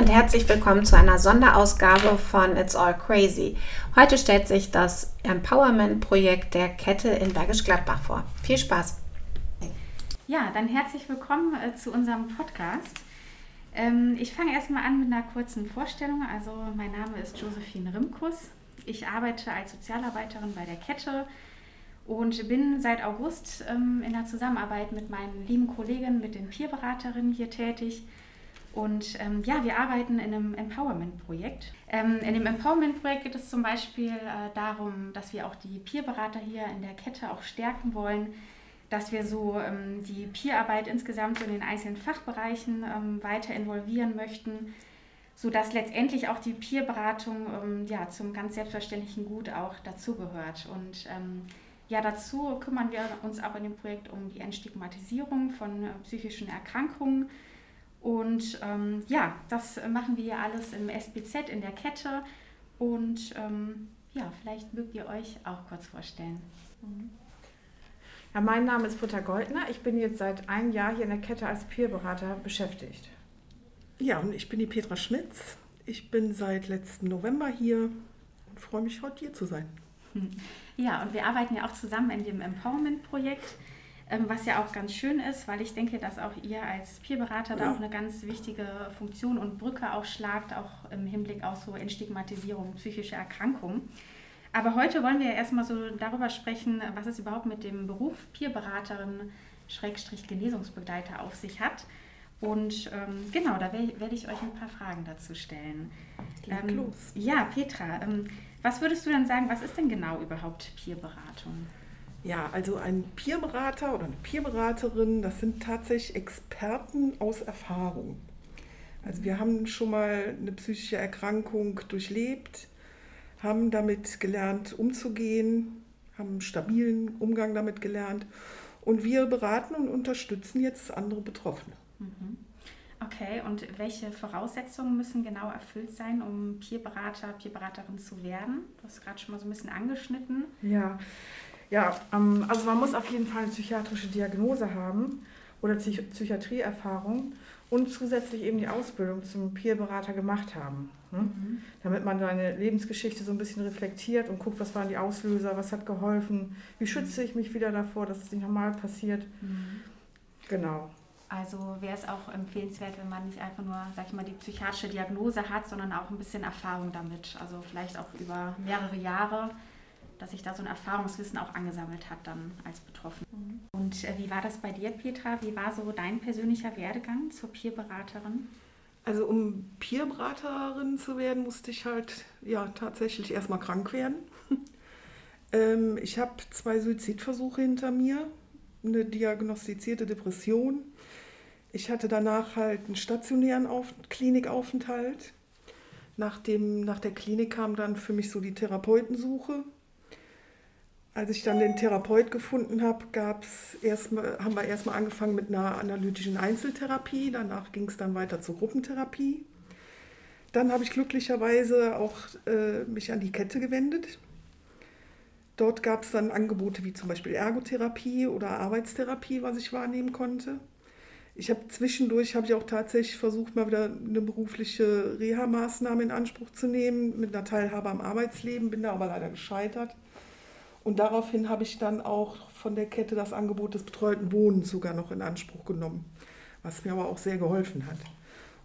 Und herzlich willkommen zu einer Sonderausgabe von It's All Crazy. Heute stellt sich das Empowerment-Projekt der Kette in Bergisch Gladbach vor. Viel Spaß! Ja, dann herzlich willkommen äh, zu unserem Podcast. Ähm, ich fange erstmal an mit einer kurzen Vorstellung. Also, mein Name ist Josephine Rimkus. Ich arbeite als Sozialarbeiterin bei der Kette und bin seit August ähm, in der Zusammenarbeit mit meinen lieben Kolleginnen, mit den Peerberaterinnen hier tätig. Und ähm, ja, wir arbeiten in einem Empowerment-Projekt. Ähm, in dem Empowerment-Projekt geht es zum Beispiel äh, darum, dass wir auch die Peerberater hier in der Kette auch stärken wollen, dass wir so ähm, die Peerarbeit insgesamt in den einzelnen Fachbereichen ähm, weiter involvieren möchten, sodass letztendlich auch die Peerberatung ähm, ja, zum ganz selbstverständlichen Gut auch dazugehört. Und ähm, ja, dazu kümmern wir uns auch in dem Projekt um die Entstigmatisierung von äh, psychischen Erkrankungen und ähm, ja, das machen wir ja alles im SBZ in der Kette. Und ähm, ja, vielleicht mögt ihr euch auch kurz vorstellen. Mhm. Ja, mein Name ist Britta Goldner. Ich bin jetzt seit einem Jahr hier in der Kette als Peerberater beschäftigt. Ja, und ich bin die Petra Schmitz. Ich bin seit letztem November hier und freue mich, heute hier zu sein. Ja, und wir arbeiten ja auch zusammen in dem Empowerment-Projekt. Ähm, was ja auch ganz schön ist, weil ich denke, dass auch ihr als Peerberater da auch eine ganz wichtige Funktion und Brücke auch schlagt, auch im Hinblick auf so Entstigmatisierung psychischer Erkrankungen. Aber heute wollen wir ja erstmal so darüber sprechen, was es überhaupt mit dem Beruf Peerberaterin Schrägstrich Genesungsbegleiter auf sich hat. Und ähm, genau, da werde ich euch ein paar Fragen dazu stellen. Ähm, los. Ja, Petra, ähm, was würdest du denn sagen, was ist denn genau überhaupt Peerberatung? Ja, also ein Peerberater oder eine Peerberaterin, das sind tatsächlich Experten aus Erfahrung. Also wir haben schon mal eine psychische Erkrankung durchlebt, haben damit gelernt umzugehen, haben einen stabilen Umgang damit gelernt und wir beraten und unterstützen jetzt andere Betroffene. Mhm. Okay, und welche Voraussetzungen müssen genau erfüllt sein, um Peerberater, Peerberaterin zu werden? Du hast gerade schon mal so ein bisschen angeschnitten. Ja, ja, ähm, also man muss auf jeden Fall eine psychiatrische Diagnose haben oder Psychiatrieerfahrung und zusätzlich eben die Ausbildung zum Peerberater gemacht haben. Ne? Mhm. Damit man seine Lebensgeschichte so ein bisschen reflektiert und guckt, was waren die Auslöser, was hat geholfen, wie schütze ich mich wieder davor, dass es nicht normal passiert. Mhm. Genau. Also wäre es auch empfehlenswert, wenn man nicht einfach nur, sag ich mal, die psychiatrische Diagnose hat, sondern auch ein bisschen Erfahrung damit. Also vielleicht auch über mehrere Jahre dass sich da so ein Erfahrungswissen auch angesammelt hat dann als Betroffene. Mhm. Und äh, wie war das bei dir, Petra? Wie war so dein persönlicher Werdegang zur Peerberaterin? Also um Peerberaterin zu werden, musste ich halt ja tatsächlich erstmal krank werden. ähm, ich habe zwei Suizidversuche hinter mir, eine diagnostizierte Depression. Ich hatte danach halt einen stationären Auf Klinikaufenthalt. Nach, dem, nach der Klinik kam dann für mich so die Therapeutensuche als ich dann den Therapeut gefunden habe, gab's erstmal, haben wir erstmal angefangen mit einer analytischen Einzeltherapie. Danach ging es dann weiter zur Gruppentherapie. Dann habe ich glücklicherweise auch äh, mich an die Kette gewendet. Dort gab es dann Angebote wie zum Beispiel Ergotherapie oder Arbeitstherapie, was ich wahrnehmen konnte. Ich habe zwischendurch habe ich auch tatsächlich versucht, mal wieder eine berufliche Reha-Maßnahme in Anspruch zu nehmen mit einer Teilhabe am Arbeitsleben, bin da aber leider gescheitert. Und daraufhin habe ich dann auch von der Kette das Angebot des betreuten Wohnens sogar noch in Anspruch genommen, was mir aber auch sehr geholfen hat.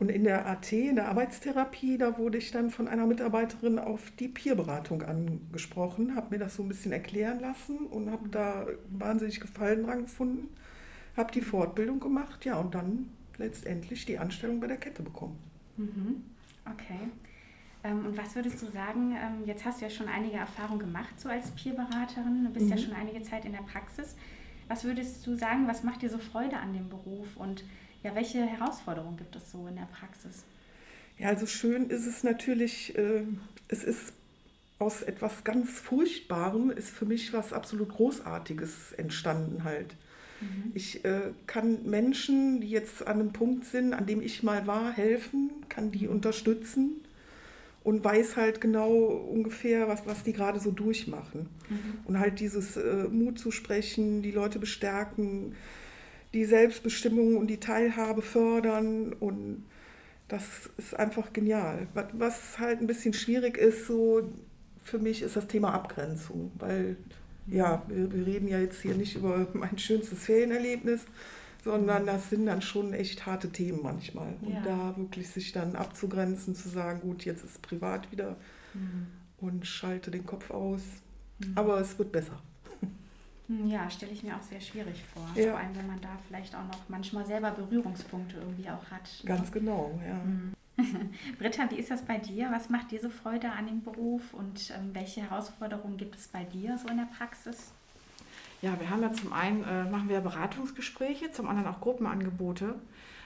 Und in der AT, in der Arbeitstherapie, da wurde ich dann von einer Mitarbeiterin auf die Peerberatung angesprochen, habe mir das so ein bisschen erklären lassen und habe da wahnsinnig Gefallen dran gefunden, habe die Fortbildung gemacht, ja, und dann letztendlich die Anstellung bei der Kette bekommen. Mhm. Okay. Ähm, und was würdest du sagen, ähm, jetzt hast du ja schon einige Erfahrungen gemacht, so als Peerberaterin, du bist mhm. ja schon einige Zeit in der Praxis. Was würdest du sagen, was macht dir so Freude an dem Beruf und ja, welche Herausforderungen gibt es so in der Praxis? Ja, also schön ist es natürlich, äh, es ist aus etwas ganz Furchtbarem, ist für mich was absolut Großartiges entstanden halt. Mhm. Ich äh, kann Menschen, die jetzt an einem Punkt sind, an dem ich mal war, helfen, kann die unterstützen und weiß halt genau ungefähr, was, was die gerade so durchmachen. Mhm. Und halt dieses äh, Mut zu sprechen, die Leute bestärken, die Selbstbestimmung und die Teilhabe fördern und Das ist einfach genial. Was halt ein bisschen schwierig ist, so für mich ist das Thema Abgrenzung, weil ja, wir, wir reden ja jetzt hier nicht über mein schönstes Ferienerlebnis, sondern das sind dann schon echt harte Themen manchmal. Und ja. da wirklich sich dann abzugrenzen, zu sagen, gut, jetzt ist privat wieder mhm. und schalte den Kopf aus. Mhm. Aber es wird besser. Hm, ja, stelle ich mir auch sehr schwierig vor. Ja. Vor allem, wenn man da vielleicht auch noch manchmal selber Berührungspunkte irgendwie auch hat. Ne? Ganz genau, ja. Mhm. Britta, wie ist das bei dir? Was macht dir so Freude an dem Beruf und ähm, welche Herausforderungen gibt es bei dir so in der Praxis? Ja, wir haben ja zum einen äh, machen wir Beratungsgespräche, zum anderen auch Gruppenangebote.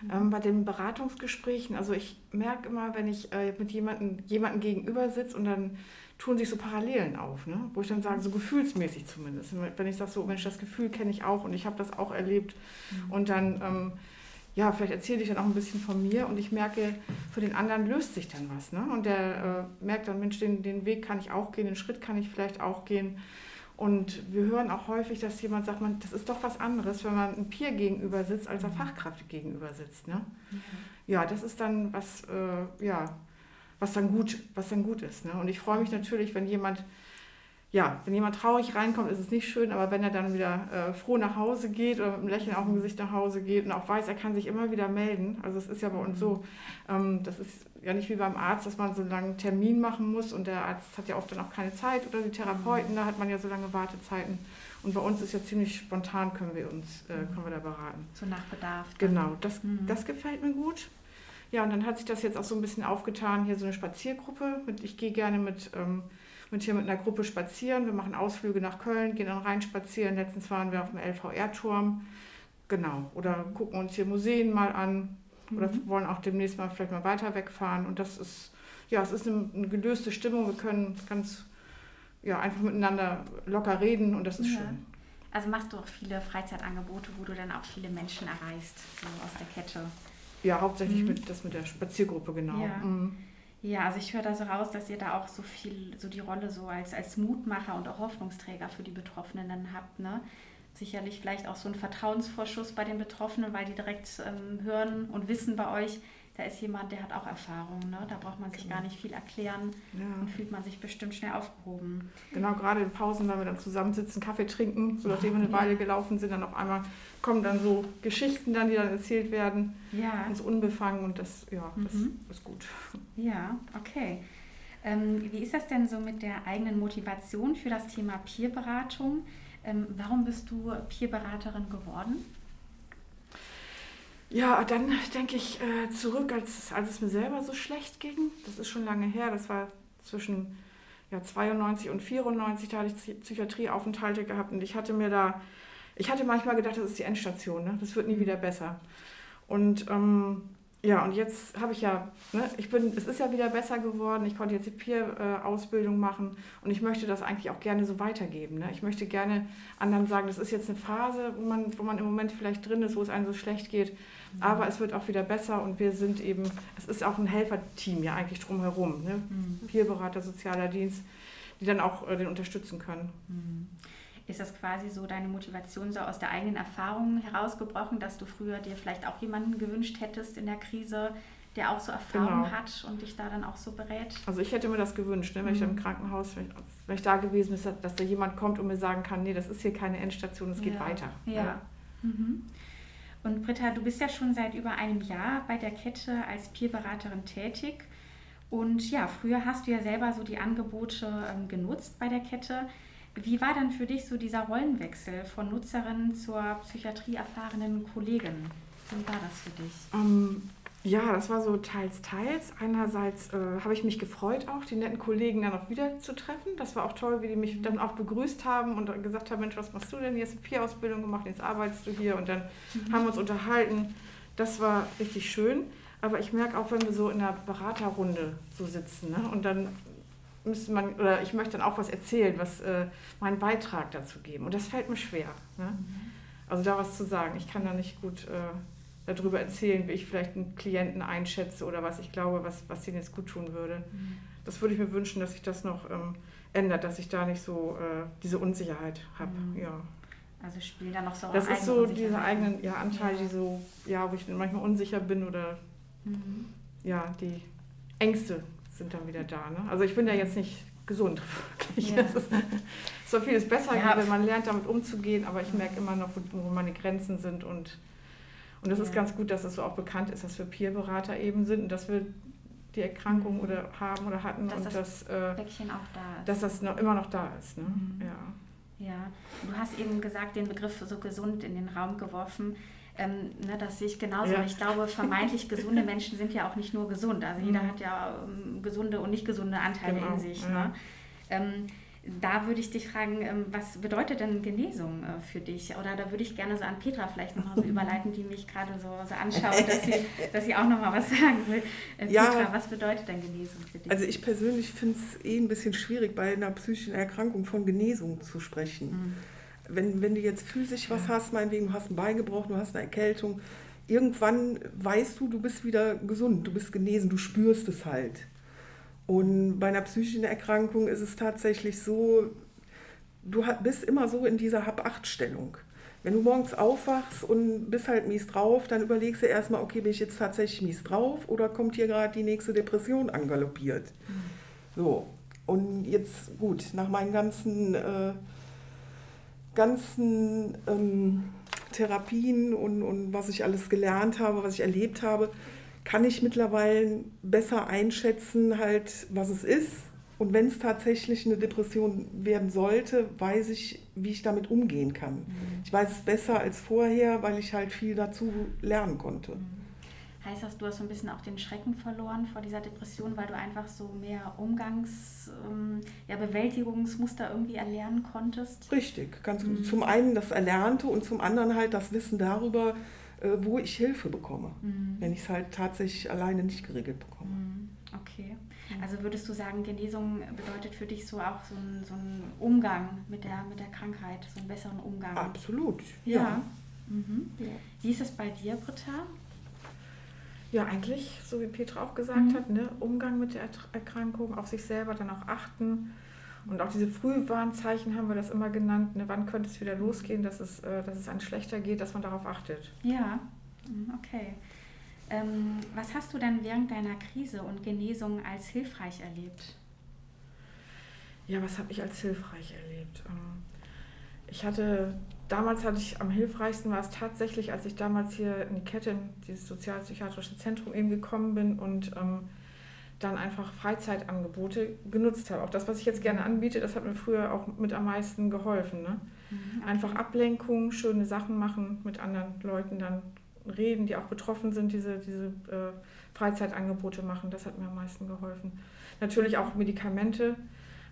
Mhm. Ähm, bei den Beratungsgesprächen, also ich merke immer, wenn ich äh, mit jemandem jemanden gegenüber sitze und dann tun sich so Parallelen auf, ne? wo ich dann sage, so gefühlsmäßig zumindest. Wenn ich sage, so Mensch, das Gefühl kenne ich auch und ich habe das auch erlebt mhm. und dann, ähm, ja, vielleicht erzähle ich dann auch ein bisschen von mir und ich merke, für den anderen löst sich dann was. Ne? Und der äh, merkt dann, Mensch, den, den Weg kann ich auch gehen, den Schritt kann ich vielleicht auch gehen. Und wir hören auch häufig, dass jemand sagt, man, das ist doch was anderes, wenn man einem Peer gegenüber sitzt, als einer mhm. Fachkraft gegenüber sitzt. Ne? Ja. ja, das ist dann was, äh, ja, was dann gut, was dann gut ist. Ne? Und ich freue mich natürlich, wenn jemand, ja, wenn jemand traurig reinkommt, ist es nicht schön, aber wenn er dann wieder äh, froh nach Hause geht oder mit einem Lächeln auf dem Gesicht nach Hause geht und auch weiß, er kann sich immer wieder melden. Also es ist ja bei uns so, ähm, das ist ja nicht wie beim Arzt, dass man so lange einen Termin machen muss und der Arzt hat ja oft dann auch keine Zeit oder die Therapeuten, da hat man ja so lange Wartezeiten. Und bei uns ist ja ziemlich spontan, können wir uns, äh, können wir da beraten. So nach Bedarf. Dann. Genau, das, mhm. das gefällt mir gut. Ja, und dann hat sich das jetzt auch so ein bisschen aufgetan, hier so eine Spaziergruppe. ich gehe gerne mit, ähm, mit hier mit einer Gruppe spazieren. Wir machen Ausflüge nach Köln, gehen dann rein spazieren. Letztens waren wir auf dem LVR-Turm. Genau. Oder gucken uns hier Museen mal an. Oder mhm. wollen auch demnächst mal vielleicht mal weiter wegfahren. Und das ist, ja, es ist eine, eine gelöste Stimmung. Wir können ganz ja, einfach miteinander locker reden und das ist ja. schön. Also machst du auch viele Freizeitangebote, wo du dann auch viele Menschen erreichst, so aus der Kette. Ja, hauptsächlich mhm. mit, das mit der Spaziergruppe, genau. Ja. Mhm. Ja, also ich höre da so raus, dass ihr da auch so viel, so die Rolle so als, als Mutmacher und auch Hoffnungsträger für die Betroffenen dann habt, ne? Sicherlich vielleicht auch so ein Vertrauensvorschuss bei den Betroffenen, weil die direkt ähm, hören und wissen bei euch, da ist jemand, der hat auch Erfahrung. Ne? Da braucht man sich genau. gar nicht viel erklären ja. und fühlt man sich bestimmt schnell aufgehoben. Genau, gerade in Pausen, wenn wir dann zusammensitzen, Kaffee trinken, so nachdem wir eine Weile gelaufen sind, dann auf einmal kommen dann so Geschichten dann, die dann erzählt werden, ja. ganz unbefangen und das, ja, das mhm. ist gut. Ja, okay. Ähm, wie ist das denn so mit der eigenen Motivation für das Thema Peerberatung? Ähm, warum bist du Peerberaterin geworden? Ja, dann denke ich äh, zurück, als, als es mir selber so schlecht ging. Das ist schon lange her. Das war zwischen ja, 92 und 94. Da hatte ich Psychiatrieaufenthalte gehabt und ich hatte mir da, ich hatte manchmal gedacht, das ist die Endstation. Ne? Das wird nie wieder besser. Und ähm, ja, und jetzt habe ich ja, ne, ich bin, es ist ja wieder besser geworden. Ich konnte jetzt die Peer-Ausbildung machen und ich möchte das eigentlich auch gerne so weitergeben. Ne? Ich möchte gerne anderen sagen, das ist jetzt eine Phase, wo man, wo man im Moment vielleicht drin ist, wo es einem so schlecht geht. Aber es wird auch wieder besser und wir sind eben, es ist auch ein Helferteam ja eigentlich drumherum. Ne? Mhm. Peerberater, sozialer Dienst, die dann auch äh, den unterstützen können. Mhm. Ist das quasi so deine Motivation so aus der eigenen Erfahrung herausgebrochen, dass du früher dir vielleicht auch jemanden gewünscht hättest in der Krise, der auch so Erfahrung genau. hat und dich da dann auch so berät? Also ich hätte mir das gewünscht, ne, wenn mhm. ich im Krankenhaus, wenn ich, wenn ich, da gewesen bin, dass da jemand kommt und mir sagen kann, nee, das ist hier keine Endstation, es geht weiter. Ja. ja. Mhm. Und Britta, du bist ja schon seit über einem Jahr bei der Kette als Peerberaterin tätig. Und ja, früher hast du ja selber so die Angebote ähm, genutzt bei der Kette. Wie war dann für dich so dieser Rollenwechsel von Nutzerin zur psychiatrieerfahrenen Kollegin? Wie war das für dich? Ähm, ja, das war so teils, teils. Einerseits äh, habe ich mich gefreut, auch die netten Kollegen dann auch wieder zu treffen. Das war auch toll, wie die mich dann auch begrüßt haben und gesagt haben, Mensch, was machst du denn? Hier hast eine Vier-Ausbildung gemacht, jetzt arbeitest du hier. Und dann mhm. haben wir uns unterhalten. Das war richtig schön. Aber ich merke auch, wenn wir so in einer Beraterrunde so sitzen ne? und dann müsste man, oder ich möchte dann auch was erzählen, was äh, meinen Beitrag dazu geben. Und das fällt mir schwer. Ne? Mhm. Also da was zu sagen. Ich kann da nicht gut... Äh, darüber erzählen, wie ich vielleicht einen Klienten einschätze oder was ich glaube, was, was ihnen jetzt gut tun würde. Mhm. Das würde ich mir wünschen, dass sich das noch ähm, ändert, dass ich da nicht so äh, diese Unsicherheit habe. Mhm. Ja. Also spielen da noch so Das ist so dieser eigene ja, Anteil, ja. die so, ja, wo ich manchmal unsicher bin oder mhm. ja, die Ängste sind dann wieder da. Ne? Also ich bin ja jetzt nicht gesund, wirklich. Ja. Das ist so vieles besser, ja. wenn man lernt, damit umzugehen, aber ich merke immer noch, wo, meine Grenzen sind und und das ja. ist ganz gut, dass es so auch bekannt ist, dass wir Peerberater eben sind und dass wir die Erkrankung mhm. oder haben oder hatten dass und das dass, äh, Bäckchen auch da ist. dass das noch, immer noch da ist. Ne? Mhm. Ja. ja, du hast eben gesagt, den Begriff so gesund in den Raum geworfen. Ähm, ne, das sehe ich genauso. Ja. Ich glaube, vermeintlich gesunde Menschen sind ja auch nicht nur gesund. Also jeder mhm. hat ja ähm, gesunde und nicht gesunde Anteile genau. in sich. Ja. Ne? Ähm, da würde ich dich fragen, ähm, was bedeutet denn Genesung äh, für dich? Oder da würde ich gerne so an Petra vielleicht nochmal so überleiten, die mich gerade so, so anschaut, dass sie, dass sie auch nochmal was sagen will. Äh, ja, Petra, was bedeutet denn Genesung für dich? Also ich persönlich finde es eh ein bisschen schwierig, bei einer psychischen Erkrankung von Genesung zu sprechen. Mhm. Wenn, wenn du jetzt physisch was ja. hast, meinetwegen, du hast ein Bein gebrochen, du hast eine Erkältung, irgendwann weißt du, du bist wieder gesund, du bist genesen, du spürst es halt. Und bei einer psychischen Erkrankung ist es tatsächlich so, du bist immer so in dieser Hab-Acht-Stellung. Wenn du morgens aufwachst und bist halt mies drauf, dann überlegst du erstmal, okay, bin ich jetzt tatsächlich mies drauf oder kommt hier gerade die nächste Depression angaloppiert? Mhm. So, und jetzt gut, nach meinen ganzen, äh, ganzen ähm, Therapien und, und was ich alles gelernt habe, was ich erlebt habe, kann ich mittlerweile besser einschätzen, halt, was es ist. Und wenn es tatsächlich eine Depression werden sollte, weiß ich, wie ich damit umgehen kann. Mhm. Ich weiß es besser als vorher, weil ich halt viel dazu lernen konnte. Mhm. Heißt das, du hast so ein bisschen auch den Schrecken verloren vor dieser Depression, weil du einfach so mehr Umgangs-, ähm, ja, Bewältigungsmuster irgendwie erlernen konntest? Richtig, ganz mhm. Zum einen das Erlernte und zum anderen halt das Wissen darüber, äh, wo ich Hilfe bekomme, mhm. wenn ich es halt tatsächlich alleine nicht geregelt bekomme. Mhm. Okay. Also würdest du sagen, Genesung bedeutet für dich so auch so ein, so Umgang mit der, mit der Krankheit, so einen besseren Umgang? Absolut, ja. ja. Mhm. ja. Wie ist es bei dir, Britta? Ja, eigentlich, so wie Petra auch gesagt mhm. hat, ne, Umgang mit der Erkrankung, auf sich selber dann auch achten und auch diese Frühwarnzeichen haben wir das immer genannt. Ne? Wann könnte es wieder losgehen, dass es, äh, dass es einem schlechter geht, dass man darauf achtet. Ja, mhm, okay. Ähm, was hast du denn während deiner Krise und Genesung als hilfreich erlebt? Ja, was habe ich als hilfreich erlebt? Ähm, ich hatte, damals hatte ich am hilfreichsten war es tatsächlich, als ich damals hier in die Kette, in dieses sozialpsychiatrische Zentrum eben gekommen bin und ähm, dann einfach Freizeitangebote genutzt habe. Auch das, was ich jetzt gerne anbiete, das hat mir früher auch mit am meisten geholfen. Ne? Mhm. Einfach Ablenkung, schöne Sachen machen, mit anderen Leuten dann reden, die auch betroffen sind, diese, diese äh, Freizeitangebote machen, das hat mir am meisten geholfen. Natürlich auch Medikamente.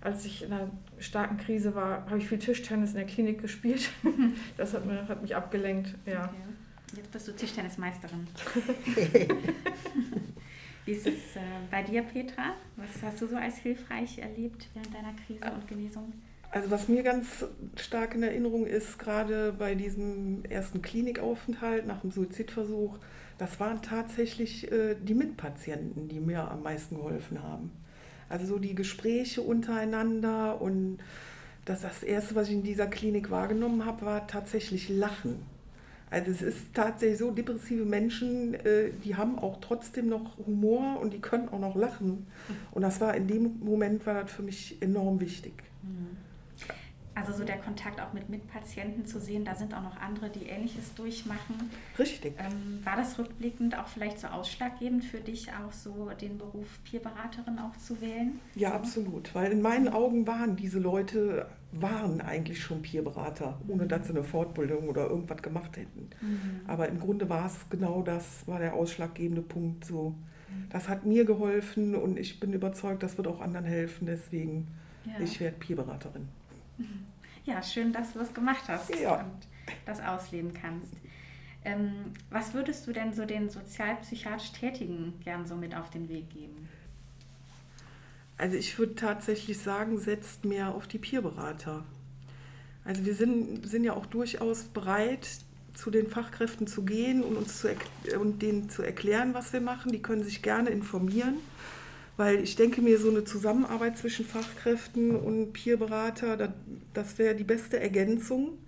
Als ich in einer starken Krise war, habe ich viel Tischtennis in der Klinik gespielt. Das hat, mir, hat mich abgelenkt. Ja. Okay. Jetzt bist du Tischtennismeisterin. Wie ist es äh, bei dir, Petra? Was hast du so als hilfreich erlebt während deiner Krise und Genesung? Also was mir ganz stark in Erinnerung ist, gerade bei diesem ersten Klinikaufenthalt nach dem Suizidversuch, das waren tatsächlich äh, die Mitpatienten, die mir am meisten geholfen haben. Also so die Gespräche untereinander und das, das Erste, was ich in dieser Klinik wahrgenommen habe, war tatsächlich Lachen. Also es ist tatsächlich so, depressive Menschen, äh, die haben auch trotzdem noch Humor und die können auch noch lachen. Und das war in dem Moment war das für mich enorm wichtig. Mhm. Also so der Kontakt auch mit Mitpatienten zu sehen, da sind auch noch andere, die Ähnliches durchmachen. Richtig. Ähm, war das rückblickend auch vielleicht so ausschlaggebend für dich, auch so den Beruf Peerberaterin auch zu wählen? Ja, so? absolut. Weil in meinen Augen waren diese Leute, waren eigentlich schon Peerberater, ohne dass sie eine Fortbildung oder irgendwas gemacht hätten. Mhm. Aber im Grunde war es genau das, war der ausschlaggebende Punkt so. Mhm. Das hat mir geholfen und ich bin überzeugt, das wird auch anderen helfen. Deswegen, ja. ich werde Peerberaterin. Ja, schön, dass du das gemacht hast ja. und das ausleben kannst. Ähm, was würdest du denn so den sozialpsychiatrisch Tätigen gern so mit auf den Weg geben? Also ich würde tatsächlich sagen, setzt mehr auf die Peerberater. Also wir sind, sind ja auch durchaus bereit, zu den Fachkräften zu gehen und uns zu, und denen zu erklären, was wir machen. Die können sich gerne informieren weil ich denke mir, so eine Zusammenarbeit zwischen Fachkräften und Peerberater, das, das wäre die beste Ergänzung,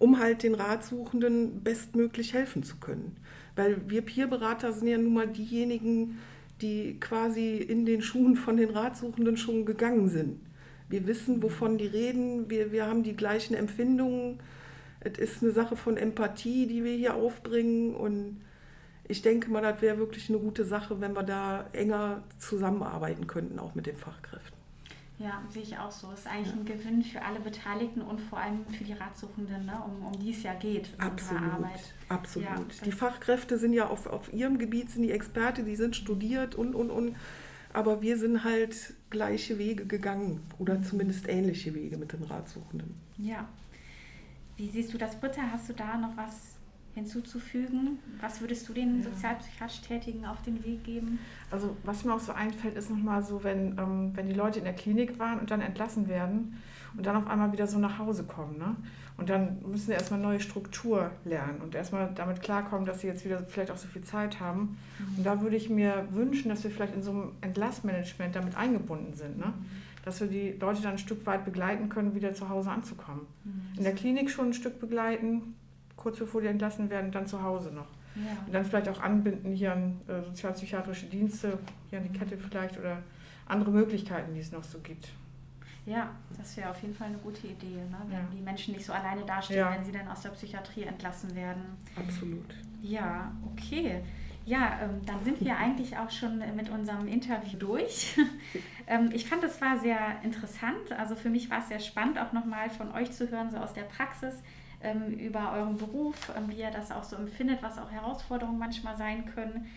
um halt den Ratsuchenden bestmöglich helfen zu können. Weil wir Peerberater sind ja nun mal diejenigen, die quasi in den Schuhen von den Ratsuchenden schon gegangen sind. Wir wissen, wovon die reden, wir, wir haben die gleichen Empfindungen. Es ist eine Sache von Empathie, die wir hier aufbringen und ich denke mal, das wäre wirklich eine gute Sache, wenn wir da enger zusammenarbeiten könnten, auch mit den Fachkräften. Ja, sehe ich auch so. Es ist eigentlich ein Gewinn für alle Beteiligten und vor allem für die Ratsuchenden, ne? um, um die es ja geht absolut. Absolut. Ja, die Fachkräfte sind ja auf, auf ihrem Gebiet, sind die Experte, die sind studiert und, und, und. Aber wir sind halt gleiche Wege gegangen oder zumindest ähnliche Wege mit den Ratsuchenden. Ja. Wie siehst du das, Britta? Hast du da noch was hinzuzufügen? Was würdest du den ja. sozialpsychiatrisch Tätigen auf den Weg geben? Also was mir auch so einfällt, ist nochmal so, wenn, ähm, wenn die Leute in der Klinik waren und dann entlassen werden und dann auf einmal wieder so nach Hause kommen. Ne? Und dann müssen sie erstmal neue Struktur lernen und erstmal damit klarkommen, dass sie jetzt wieder vielleicht auch so viel Zeit haben. Mhm. Und da würde ich mir wünschen, dass wir vielleicht in so einem Entlassmanagement damit eingebunden sind. Ne? Dass wir die Leute dann ein Stück weit begleiten können, wieder zu Hause anzukommen. Mhm. In der Klinik schon ein Stück begleiten, kurz bevor die entlassen werden, dann zu Hause noch. Ja. Und dann vielleicht auch anbinden hier an äh, sozialpsychiatrische Dienste, hier an die Kette vielleicht oder andere Möglichkeiten, die es noch so gibt. Ja, das wäre auf jeden Fall eine gute Idee, ne? wenn ja. die Menschen nicht so alleine dastehen, ja. wenn sie dann aus der Psychiatrie entlassen werden. Absolut. Ja, okay. Ja, ähm, dann sind wir eigentlich auch schon mit unserem Interview durch. ähm, ich fand, es war sehr interessant. Also für mich war es sehr spannend, auch nochmal von euch zu hören, so aus der Praxis ähm, über euren Beruf, ähm, wie ihr das auch so empfindet, was auch Herausforderungen manchmal sein können.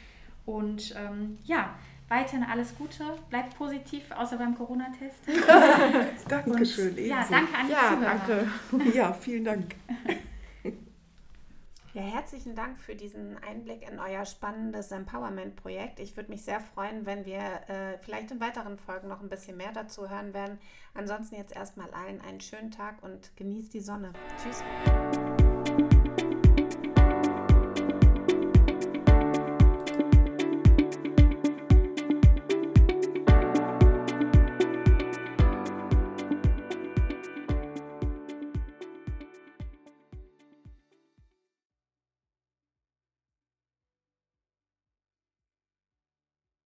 Und ähm, ja, weiterhin alles Gute, bleibt positiv, außer beim Corona-Test. Dankeschön. Ja, danke an die ja, Zuhörer. Danke. Ja, vielen Dank. Ja, herzlichen Dank für diesen Einblick in euer spannendes Empowerment-Projekt. Ich würde mich sehr freuen, wenn wir äh, vielleicht in weiteren Folgen noch ein bisschen mehr dazu hören werden. Ansonsten jetzt erstmal allen einen schönen Tag und genießt die Sonne. Tschüss.